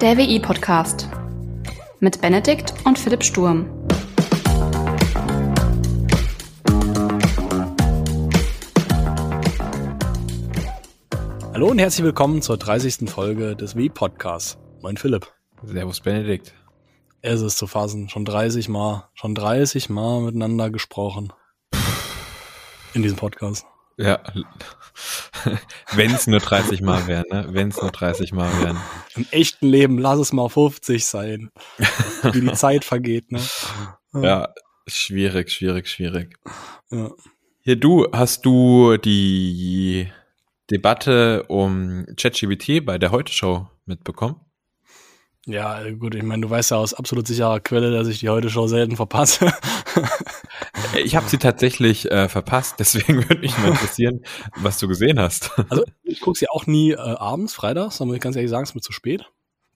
Der WI-Podcast mit Benedikt und Philipp Sturm. Hallo und herzlich willkommen zur 30. Folge des WI-Podcasts. Moin Philipp. Servus Benedikt. Es ist zu fassen, schon 30 Mal, schon 30 Mal miteinander gesprochen. In diesem Podcast. Ja, wenn es nur 30 Mal wären, ne? Wenn es nur 30 Mal wären. Im echten Leben lass es mal 50 sein. Wie die Zeit vergeht, ne? Ja, schwierig, schwierig, schwierig. Ja. Hier, du, hast du die Debatte um ChatGPT bei der Heute-Show mitbekommen? Ja, gut, ich meine, du weißt ja aus absolut sicherer Quelle, dass ich die heute Show selten verpasse. Ich habe sie tatsächlich äh, verpasst, deswegen würde mich mal interessieren, was du gesehen hast. Also ich gucke sie auch nie äh, abends, freitags, da muss ich ganz ehrlich sagen, es ist mir zu spät.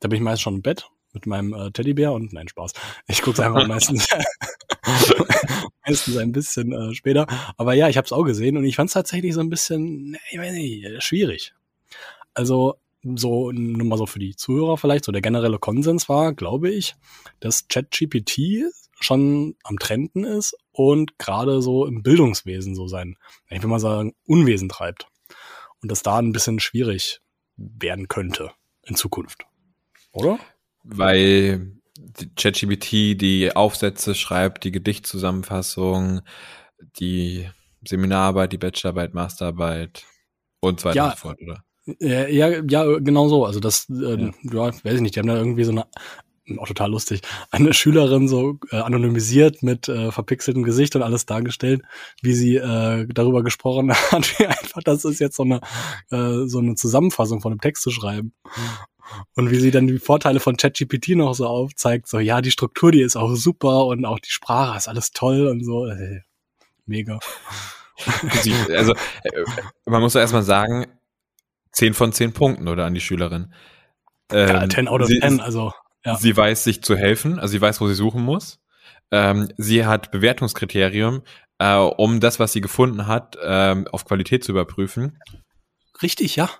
Da bin ich meist schon im Bett mit meinem äh, Teddybär und nein, Spaß. Ich gucke es einfach meistens, meistens ein bisschen äh, später. Aber ja, ich habe es auch gesehen und ich fand es tatsächlich so ein bisschen, ich weiß nicht, schwierig. Also so nur mal so für die Zuhörer vielleicht, so der generelle Konsens war, glaube ich, dass ChatGPT schon am Trenden ist und gerade so im Bildungswesen so sein, ich will mal sagen, Unwesen treibt. Und das da ein bisschen schwierig werden könnte in Zukunft. Oder? Weil ChatGPT die Aufsätze schreibt, die Gedichtzusammenfassung, die Seminararbeit, die Bachelorarbeit, Masterarbeit und so weiter Ja. und so fort, oder? Ja, ja, ja genau so. Also das, äh, Ja. ja. weiß ich nicht, die haben da irgendwie so eine, auch total lustig, eine Schülerin so äh, anonymisiert mit äh, verpixeltem Gesicht und alles dargestellt, wie sie äh, darüber gesprochen hat, wie einfach das ist jetzt so eine, äh, so eine Zusammenfassung von einem Text zu schreiben. Und wie sie dann die Vorteile von ChatGPT noch so aufzeigt, so ja, die Struktur, die ist auch super und auch die Sprache ist alles toll und so. Äh, mega. Also, äh, man muss doch erstmal sagen, 10 von 10 Punkten, oder, an die Schülerin. Ja, Ähm, 10 out of sie, 10, also ja. Sie weiß sich zu helfen, also sie weiß, wo sie suchen muss. Ähm, sie hat Bewertungskriterium, äh, um das, was sie gefunden hat, ähm, auf Qualität zu überprüfen. richtig, ja.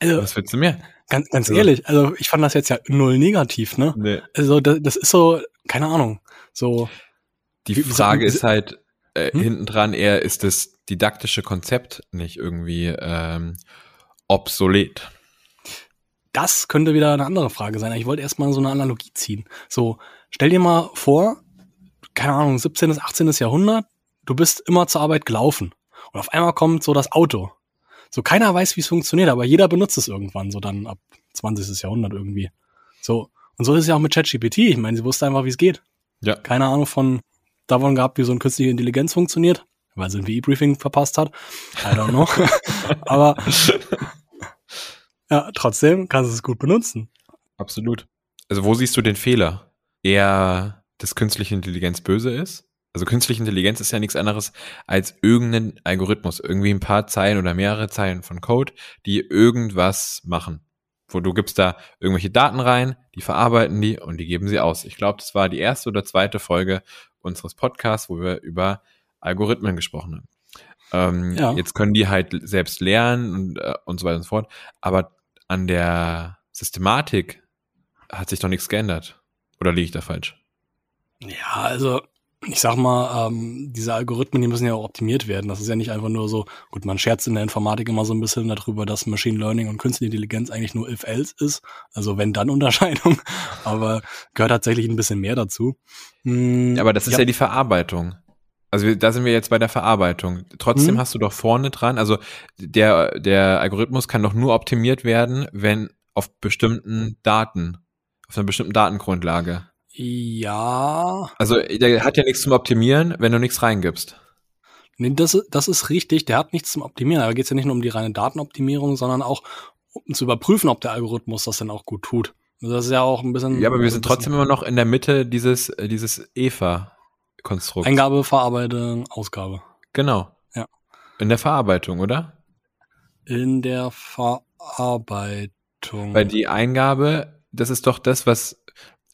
Also, Was willst du mehr? Ganz, ganz Also- ehrlich, also ich fand das jetzt ja null negativ, ne? Nee. Also das, das ist so, keine Ahnung, so, Die Wie- wie Frage soll- ist halt äh, Hm? hinten dran eher, ist das didaktische Konzept nicht irgendwie ähm, obsolet? Das könnte wieder eine andere Frage sein. Ich wollte erstmal so eine Analogie ziehen. So, stell dir mal vor, keine Ahnung, 17. bis 18. Jahrhundert, du bist immer zur Arbeit gelaufen. Und auf einmal kommt so das Auto. So, keiner weiß, wie es funktioniert, aber jeder benutzt es irgendwann, so dann ab 20. Jahrhundert irgendwie. So, und so ist es ja auch mit ChatGPT. Ich meine, sie wusste einfach, wie es geht. Ja. keine Ahnung von davon gehabt, wie so eine künstliche Intelligenz funktioniert, weil sie ein WI-Briefing verpasst hat. I don't know. Aber ja, trotzdem kannst du es gut benutzen. Absolut. Also wo siehst du den Fehler? Eher, dass künstliche Intelligenz böse ist? Also künstliche Intelligenz ist ja nichts anderes als irgendein Algorithmus, irgendwie ein paar Zeilen oder mehrere Zeilen von Code, die irgendwas machen. Wo du gibst da irgendwelche Daten rein, die verarbeiten die und die geben sie aus. Ich glaube, das war die erste oder zweite Folge unseres Podcasts, wo wir über Algorithmen gesprochen haben. Ähm, Ja. Jetzt können die halt selbst lernen und, äh, und so weiter und so fort. Aber an der Systematik hat sich doch nichts geändert. Oder liege ich da falsch? Ja, also ich sag mal, ähm, diese Algorithmen, die müssen ja auch optimiert werden. Das ist ja nicht einfach nur so, gut, man scherzt in der Informatik immer so ein bisschen darüber, dass Machine Learning und Künstliche Intelligenz eigentlich nur if-else ist. Also wenn-dann-Unterscheidung. Aber gehört tatsächlich ein bisschen mehr dazu. Hm, Aber das ist ja, die Verarbeitung. Also wir, da sind wir jetzt bei der Verarbeitung. Trotzdem Mhm. hast du doch vorne dran, also der, der Algorithmus kann doch nur optimiert werden, wenn auf bestimmten Daten, auf einer bestimmten Datengrundlage. Ja, Also der hat ja nichts zum Optimieren, wenn du nichts reingibst. Nee, das, ist- das ist richtig, der hat nichts zum Optimieren. Da geht es ja nicht nur um die reine Datenoptimierung, sondern auch um zu überprüfen, ob der Algorithmus das dann auch gut tut. Das ist ja auch ein bisschen. Ja, aber wir sind trotzdem immer noch in der Mitte dieses, dieses EVA-Konstrukts. Eingabe, Verarbeitung, Ausgabe. Genau. Ja. In der Verarbeitung, oder? In der Verarbeitung. Weil die Eingabe, das ist doch das, was,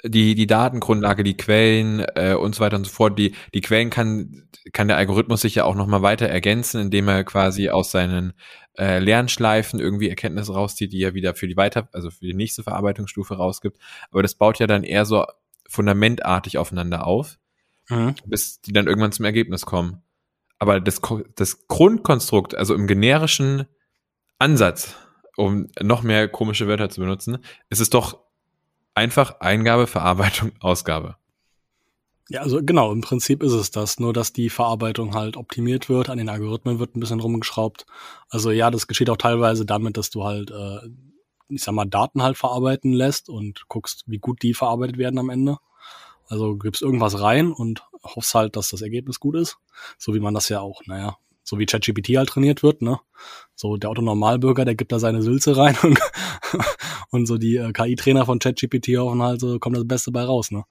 die, die Datengrundlage, die Quellen äh, und so weiter und so fort. Die, die Quellen kann, kann der Algorithmus sich ja auch nochmal weiter ergänzen, indem er quasi aus seinen äh, Lernschleifen irgendwie Erkenntnisse rauszieht, die er wieder für die weiter, also für die nächste Verarbeitungsstufe rausgibt. Aber das baut ja dann eher so fundamentartig aufeinander auf, Mhm. bis die dann irgendwann zum Ergebnis kommen. Aber das, das Grundkonstrukt, also im generischen Ansatz, um noch mehr komische Wörter zu benutzen, ist es doch einfach Eingabe, Verarbeitung, Ausgabe. Ja, also genau, im Prinzip ist es das, nur dass die Verarbeitung halt optimiert wird, an den Algorithmen wird ein bisschen rumgeschraubt. Also ja, das geschieht auch teilweise damit, dass du halt, äh, ich sag mal, Daten halt verarbeiten lässt und guckst, wie gut die verarbeitet werden am Ende. Also gibst irgendwas rein und hoffst halt, dass das Ergebnis gut ist. So wie man das ja auch, naja, so wie ChatGPT halt trainiert wird, ne? So der Autonormalbürger, der gibt da seine Sülze rein und, und so die äh, KI-Trainer von ChatGPT hoffen halt, so kommt das Beste bei raus, ne?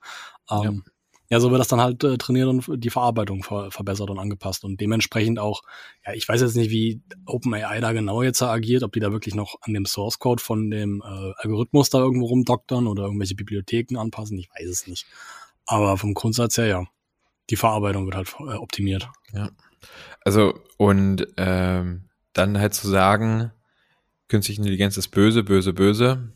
Ähm, ja, so wird das dann halt äh, trainiert und die Verarbeitung ver verbessert und angepasst und dementsprechend auch, ja, ich weiß jetzt nicht, wie OpenAI da genau jetzt agiert, ob die da wirklich noch an dem Source Code von dem äh, Algorithmus da irgendwo rumdoktern oder irgendwelche Bibliotheken anpassen, ich weiß es nicht. Aber vom Grundsatz her, ja, die Verarbeitung wird halt äh, optimiert. Also, und ähm, dann halt zu sagen, künstliche Intelligenz ist böse, böse, böse,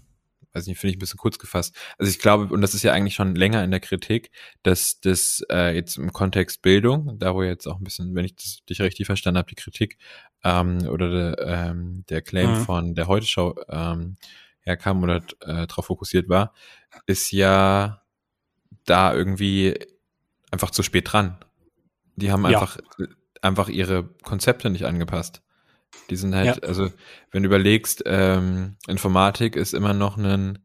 weiß nicht, finde ich ein bisschen kurz gefasst. Also ich glaube, und das ist ja eigentlich schon länger in der Kritik, dass das äh, jetzt im Kontext Bildung, da wo jetzt auch ein bisschen, wenn ich das dich richtig verstanden habe, die Kritik ähm, oder der, ähm, der Claim Mhm. von der Heute-Show ähm, herkam oder äh, darauf fokussiert war, ist ja da irgendwie einfach zu spät dran. Die haben Ja. einfach, einfach ihre Konzepte nicht angepasst. Die sind halt, Ja. also wenn du überlegst, ähm, Informatik ist immer noch ein,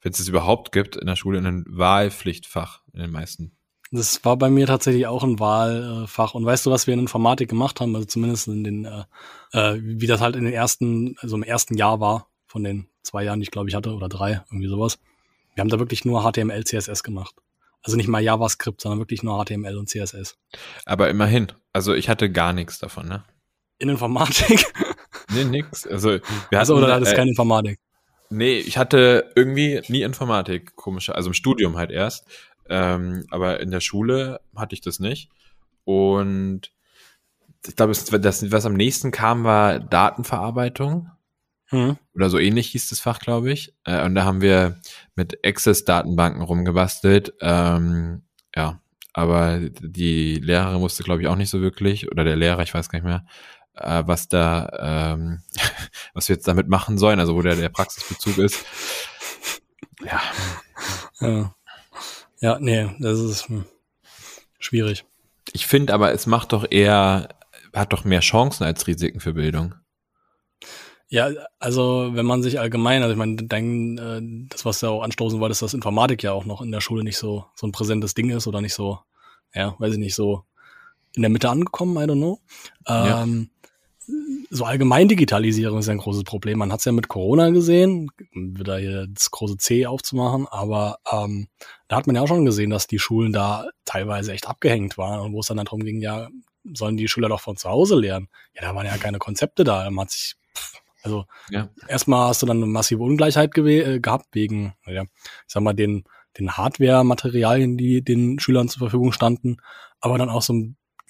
wenn es es überhaupt gibt, in der Schule ein Wahlpflichtfach in den meisten. Das war bei mir tatsächlich auch ein Wahlfach. Und weißt du, was wir in Informatik gemacht haben? Also zumindest in den, äh, äh, wie das halt in den ersten, also im ersten Jahr war, von den zwei Jahren, die ich glaube ich hatte, oder drei, irgendwie sowas. Wir haben da wirklich nur HTML, CSS gemacht. Also nicht mal JavaScript, sondern wirklich nur HTML und CSS. Aber immerhin, also ich hatte gar nichts davon, ne? In Informatik? Nee, nix. Also wir Also, hatten, oder das ist äh, keine Informatik? Nee, ich hatte irgendwie nie Informatik, komische, also im Studium halt erst. Ähm, aber in der Schule hatte ich das nicht. Und ich glaube, das, was am nächsten kam, war Datenverarbeitung. Hm. Oder so ähnlich hieß das Fach, glaube ich. Äh, und da haben wir mit Access-Datenbanken rumgebastelt. Ähm, ja, aber die Lehrerin wusste, glaube ich, auch nicht so wirklich. Oder der Lehrer, ich weiß gar nicht mehr, äh, was da, ähm, was wir jetzt damit machen sollen, also wo der, der Praxisbezug ist. Ja, Ja. ja, nee, das ist hm, schwierig. ich finde aber, es macht doch eher, hat doch mehr Chancen als Risiken für Bildung. Ja, also wenn man sich allgemein, also ich meine, äh, das, was du auch anstoßen wolltest, dass Informatik ja auch noch in der Schule nicht so, so ein präsentes Ding ist oder nicht so, ja, weiß ich nicht, so in der Mitte angekommen, I don't know. Ja. Ähm, So allgemein Digitalisierung ist ja ein großes Problem. Man hat es ja mit Corona gesehen, wieder hier das große C aufzumachen, aber ähm, da hat man ja auch schon gesehen, dass die Schulen da teilweise echt abgehängt waren und wo es dann darum ging, ja, sollen die Schüler doch von zu Hause lernen? Ja, da waren ja keine Konzepte da. Man hat sich, also Ja. erstmal hast du dann eine massive Ungleichheit äh, gehabt wegen, ja, ich sag mal, den, den Hardware-Materialien, die den Schülern zur Verfügung standen, aber dann auch so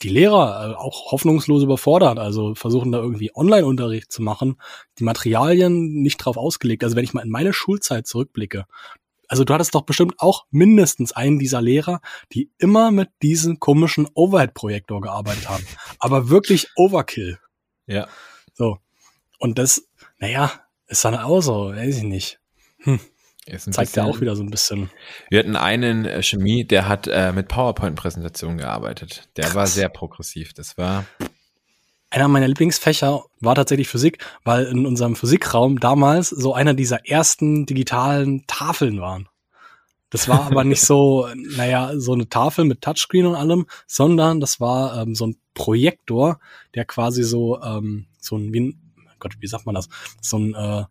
die Lehrer äh, auch hoffnungslos überfordert, also versuchen da irgendwie Online-Unterricht zu machen, die Materialien nicht drauf ausgelegt. Also wenn ich mal in meine Schulzeit zurückblicke, also du hattest doch bestimmt auch mindestens einen dieser Lehrer, die immer mit diesem komischen Overhead-Projektor gearbeitet haben. Aber wirklich Overkill. Ja. So. Und das, naja, ist dann auch so, weiß ich nicht. Ein Zeigt ja auch wieder so ein bisschen. Wir hatten einen äh, Chemie, der hat äh, mit PowerPoint-Präsentationen gearbeitet. Der war sehr progressiv. Das war, Einer meiner Lieblingsfächer war tatsächlich Physik, weil in unserem Physikraum damals so einer dieser ersten digitalen Tafeln waren. Das war aber nicht so, naja, so eine Tafel mit Touchscreen und allem, sondern das war ähm, so ein Projektor, der quasi so, ähm, so ein, wie ein, Gott, wie sagt man das? So ein, äh,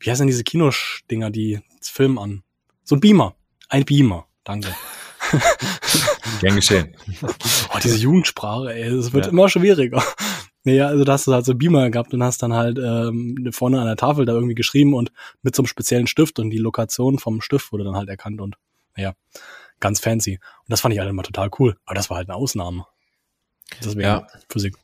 wie heißen denn diese Kinodinger, die filmen an? So ein Beamer. Ein Beamer. Danke. gern geschehen. Oh, diese Jugendsprache, ey, es wird Ja. immer schwieriger. Naja, also da hast du halt so Beamer gehabt und hast dann halt ähm, vorne an der Tafel da irgendwie geschrieben und mit so einem speziellen Stift und die Lokation vom Stift wurde dann halt erkannt und naja, ganz fancy. Und das fand ich halt immer total cool. Aber das war halt eine Ausnahme. Deswegen Ja. Physik.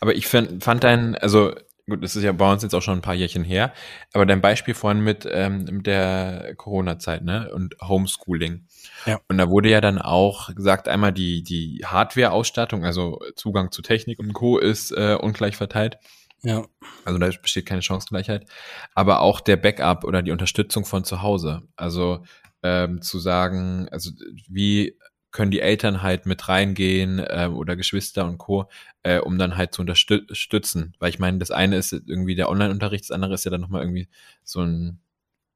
Aber ich fand, fand dein, also gut, das ist ja bei uns jetzt auch schon ein paar Jährchen her, aber dein Beispiel vorhin mit, ähm, der Corona-Zeit, ne, und Homeschooling. Ja. Und da wurde ja dann auch gesagt, einmal die, die Hardware-Ausstattung, also Zugang zu Technik und Co. ist äh, ungleich verteilt. Ja. Also da besteht keine Chancengleichheit. Aber auch der Backup oder die Unterstützung von zu Hause. Also ähm, zu sagen, also wie können die Eltern halt mit reingehen äh, oder Geschwister und Co., äh, um dann halt zu unterstützen. Weil ich meine, das eine ist irgendwie der Online-Unterricht, das andere ist ja dann nochmal irgendwie so ein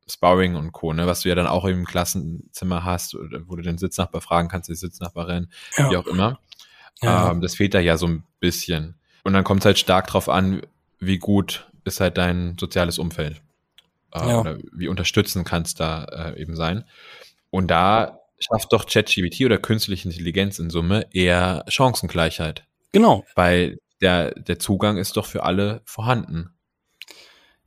Sparring und Co., ne, was du ja dann auch im Klassenzimmer hast, oder wo du den Sitznachbar fragen kannst, die Sitznachbarin, Ja. wie auch immer. Ja. Ähm, das fehlt da ja so ein bisschen. Und dann kommt es halt stark drauf an, wie gut ist halt dein soziales Umfeld. Äh, Ja. Oder wie unterstützend kannst da äh, eben sein. Und da schafft doch ChatGPT oder künstliche Intelligenz in Summe eher Chancengleichheit. Genau. Weil der, der Zugang ist doch für alle vorhanden.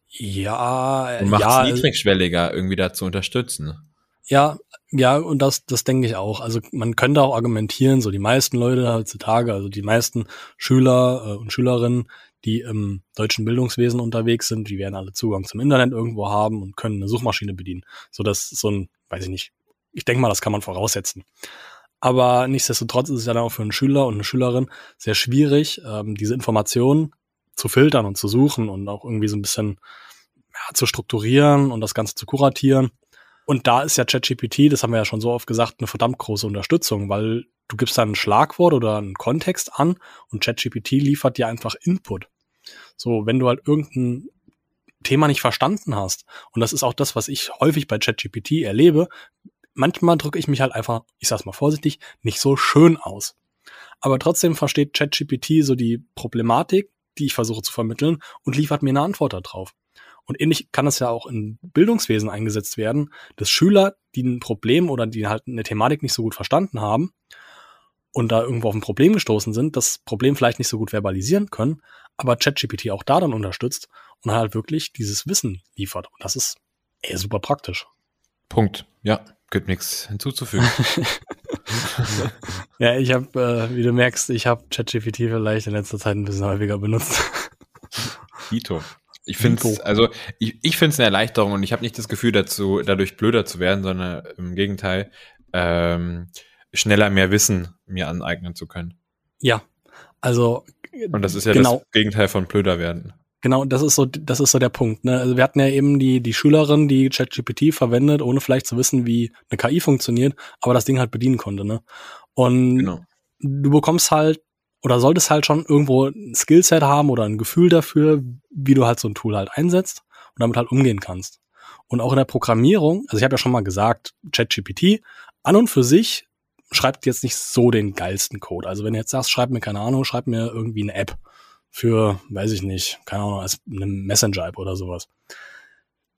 Ja, Und macht es ja, niedrigschwelliger, irgendwie da zu unterstützen. Ja, ja, und das, das denke ich auch. Also man könnte auch argumentieren, so die meisten Leute heutzutage, also die meisten Schüler äh, und Schülerinnen, die im deutschen Bildungswesen unterwegs sind, die werden alle Zugang zum Internet irgendwo haben und können eine Suchmaschine bedienen. So das ist so ein, weiß ich nicht, ich denke mal, das kann man voraussetzen. Aber nichtsdestotrotz ist es ja dann auch für einen Schüler und eine Schülerin sehr schwierig, ähm, diese Informationen zu filtern und zu suchen und auch irgendwie so ein bisschen ja, zu strukturieren und das Ganze zu kuratieren. Und da ist ja ChatGPT, das haben wir ja schon so oft gesagt, eine verdammt große Unterstützung, weil du gibst da ein Schlagwort oder einen Kontext an und ChatGPT liefert dir einfach Input. So, wenn du halt irgendein Thema nicht verstanden hast, und das ist auch das, was ich häufig bei ChatGPT erlebe, manchmal drücke ich mich halt einfach, ich sag's mal vorsichtig, nicht so schön aus. Aber trotzdem versteht ChatGPT so die Problematik, die ich versuche zu vermitteln und liefert mir eine Antwort darauf. Und ähnlich kann das ja auch im Bildungswesen eingesetzt werden, dass Schüler, die ein Problem oder die halt eine Thematik nicht so gut verstanden haben und da irgendwo auf ein Problem gestoßen sind, das Problem vielleicht nicht so gut verbalisieren können, aber ChatGPT auch da dann unterstützt und halt wirklich dieses Wissen liefert. Und das ist ey, super praktisch. Punkt. Ja, gibt nichts hinzuzufügen. Ja, ich habe, äh, wie du merkst, ich habe ChatGPT vielleicht in letzter Zeit ein bisschen häufiger benutzt. Dito. Ich finde es, also ich, ich finde es eine Erleichterung und ich habe nicht das Gefühl dazu, dadurch blöder zu werden, sondern im Gegenteil, ähm, schneller mehr Wissen mir aneignen zu können. Ja, also Und das ist ja genau. das Gegenteil von blöder werden. Genau, das ist so, das ist so der Punkt. Ne? Also wir hatten ja eben die, die Schülerin, die ChatGPT verwendet, ohne vielleicht zu wissen, wie eine KI funktioniert, aber das Ding halt bedienen konnte. Ne? Und Genau. du bekommst halt oder solltest halt schon irgendwo ein Skillset haben oder ein Gefühl dafür, wie du halt so ein Tool halt einsetzt und damit halt umgehen kannst. Und auch in der Programmierung, also ich habe ja schon mal gesagt, ChatGPT an und für sich schreibt jetzt nicht so den geilsten Code. Also wenn du jetzt sagst, schreib mir keine Ahnung, schreib mir irgendwie eine App für, weiß ich nicht, keine Ahnung, als eine Messenger-App oder sowas.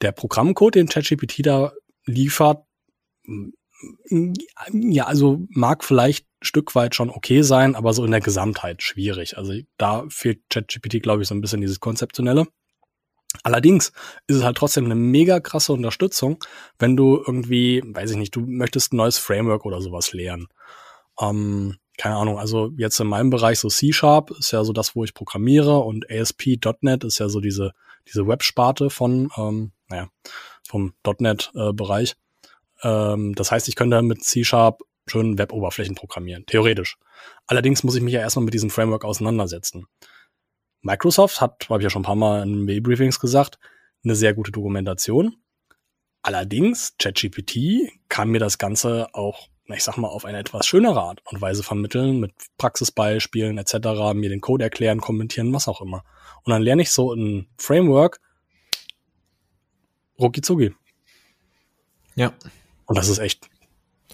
Der Programmcode, den ChatGPT da liefert, ja, also mag vielleicht ein Stück weit schon okay sein, aber so in der Gesamtheit schwierig. Also da fehlt ChatGPT, glaube ich, so ein bisschen dieses Konzeptionelle. Allerdings ist es halt trotzdem eine mega krasse Unterstützung, wenn du irgendwie, weiß ich nicht, du möchtest ein neues Framework oder sowas lernen. Ähm, keine Ahnung, also jetzt in meinem Bereich so C-Sharp ist ja so das, wo ich programmiere und ASP.NET ist ja so diese, diese Websparte von, ähm, naja, vom .NET-Bereich. Ähm, das heißt, ich könnte mit C-Sharp schön Web-Oberflächen programmieren, theoretisch. Allerdings muss ich mich ja erstmal mit diesem Framework auseinandersetzen. Microsoft hat, habe ich ja schon ein paar Mal in Mail-Briefings gesagt, eine sehr gute Dokumentation. Allerdings, ChatGPT kann mir das Ganze auch, na, ich sag mal, auf eine etwas schönere Art und Weise vermitteln, mit Praxisbeispielen etc., mir den Code erklären, kommentieren, was auch immer. Und dann lerne ich so ein Framework rucki zucki. Ja. Und das ist echt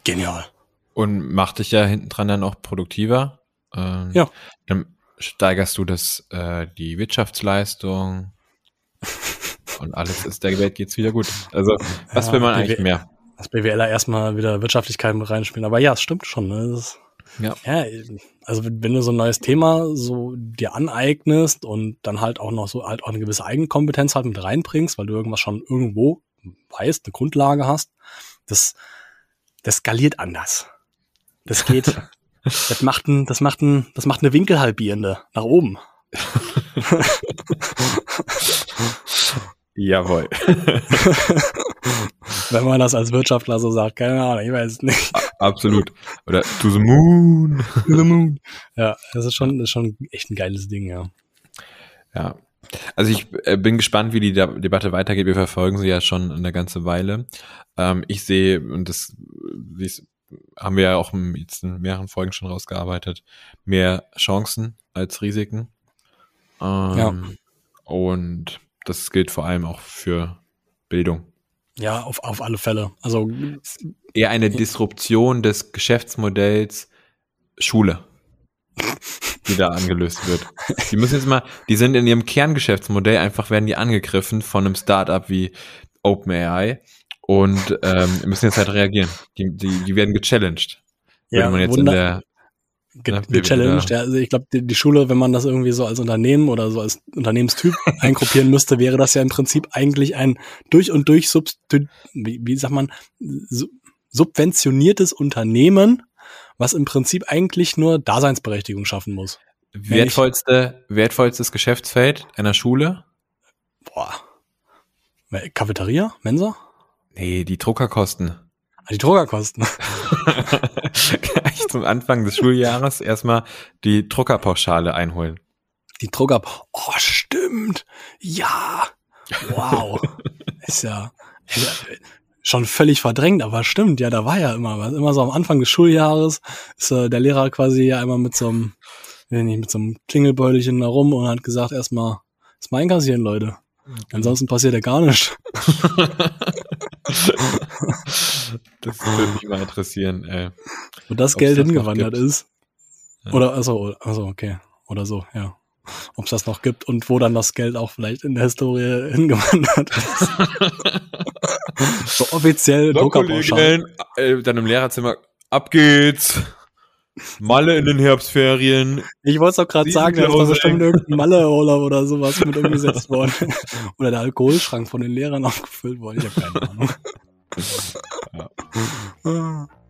genial. Und macht dich ja hinten dran dann auch produktiver. Ähm, Ja. Dann steigerst du das, äh, die Wirtschaftsleistung und alles ist der Welt geht's wieder gut. Also, was Ja, will man eigentlich mehr? Dass BWLer erstmal wieder Wirtschaftlichkeit mit reinspielen. Aber ja, es stimmt schon. Ne? Das ist, Ja. ja, also wenn wenn du so ein neues Thema so dir aneignest und dann halt auch noch so halt auch eine gewisse Eigenkompetenz halt mit reinbringst, weil du irgendwas schon irgendwo weißt, eine Grundlage hast, das das skaliert anders. Das geht, das macht ein, das macht ein, das macht eine Winkelhalbierende nach oben. Jawohl. Wenn man das als Wirtschaftler so sagt, keine Ahnung, ich weiß es nicht. Absolut. Oder to the moon. To the moon. Ja, das ist schon, das ist schon echt ein geiles Ding, ja. Ja. Also ich äh, bin gespannt, wie die De Debatte weitergeht. Wir verfolgen sie ja schon eine ganze Weile. Ähm, ich sehe, und das haben wir ja auch jetzt in mehreren Folgen schon rausgearbeitet, mehr Chancen als Risiken. Ähm, Ja. Und das gilt vor allem auch für Bildung. Ja, auf, auf alle Fälle. Also, Eher eine Disruption des Geschäftsmodells Schule, die da angelöst wird. Die müssen jetzt mal, die sind in ihrem Kerngeschäftsmodell einfach werden die angegriffen von einem Startup wie OpenAI und ähm, müssen jetzt halt reagieren. Die, die, die werden gechallenged. ja, Würde man jetzt in der ge Ja, gechallenged. Ja, also ich glaube, die, die Schule, wenn man das irgendwie so als Unternehmen oder so als Unternehmenstyp eingruppieren müsste, wäre das ja im Prinzip eigentlich ein durch und durch substu wie, wie sagt man, su subventioniertes Unternehmen, was im Prinzip eigentlich nur Daseinsberechtigung schaffen muss. wertvollste, wertvollstes Geschäftsfeld einer Schule. Boah. Cafeteria? Mensa? Nee, die Druckerkosten. Ah, Die Druckerkosten. Zum Anfang des Schuljahres erstmal die Druckerpauschale einholen. Die Drucker. Oh, stimmt. Ja. Wow. ist ja, ist ja schon völlig verdrängt, aber stimmt. Ja, da war ja immer was. Immer so am Anfang des Schuljahres ist äh, der Lehrer quasi ja einmal mit so einem, nicht, mit so einem Klingelbeutelchen da rum und hat gesagt, erstmal, ist mal einkassieren, Leute. Ansonsten passiert ja gar nichts. Das würde mich mal interessieren. Ey. Wo das Ob's Geld das hingewandert ist. Ja. Oder, also, also, okay. Oder so, ja. Ob es das noch gibt und wo dann das Geld auch vielleicht in der Historie hingewandert ist. so offiziell Druckerpauschalen. äh, dann im Lehrerzimmer, ab geht's. Malle in den Herbstferien. Ich wollte es doch gerade sagen, sind da ist doch Klause, bestimmt irgendein Malle-Urlaub oder sowas mit umgesetzt worden. oder der Alkoholschrank von den Lehrern aufgefüllt worden. Ich habe keine Ahnung.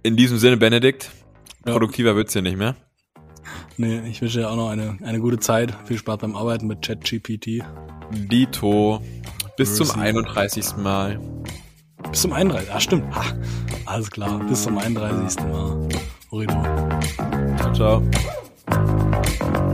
In diesem Sinne, Benedikt, Ja. produktiver wird's hier nicht mehr. nee, ich wünsche dir auch noch eine, eine gute Zeit. Viel Spaß beim Arbeiten mit ChatGPT. Dito. Bis zum Mercy. 31. Mal. Bis zum 31. Ah, stimmt. Ha, alles klar. Bis zum 31. Mal. Horrido. Ciao, ciao.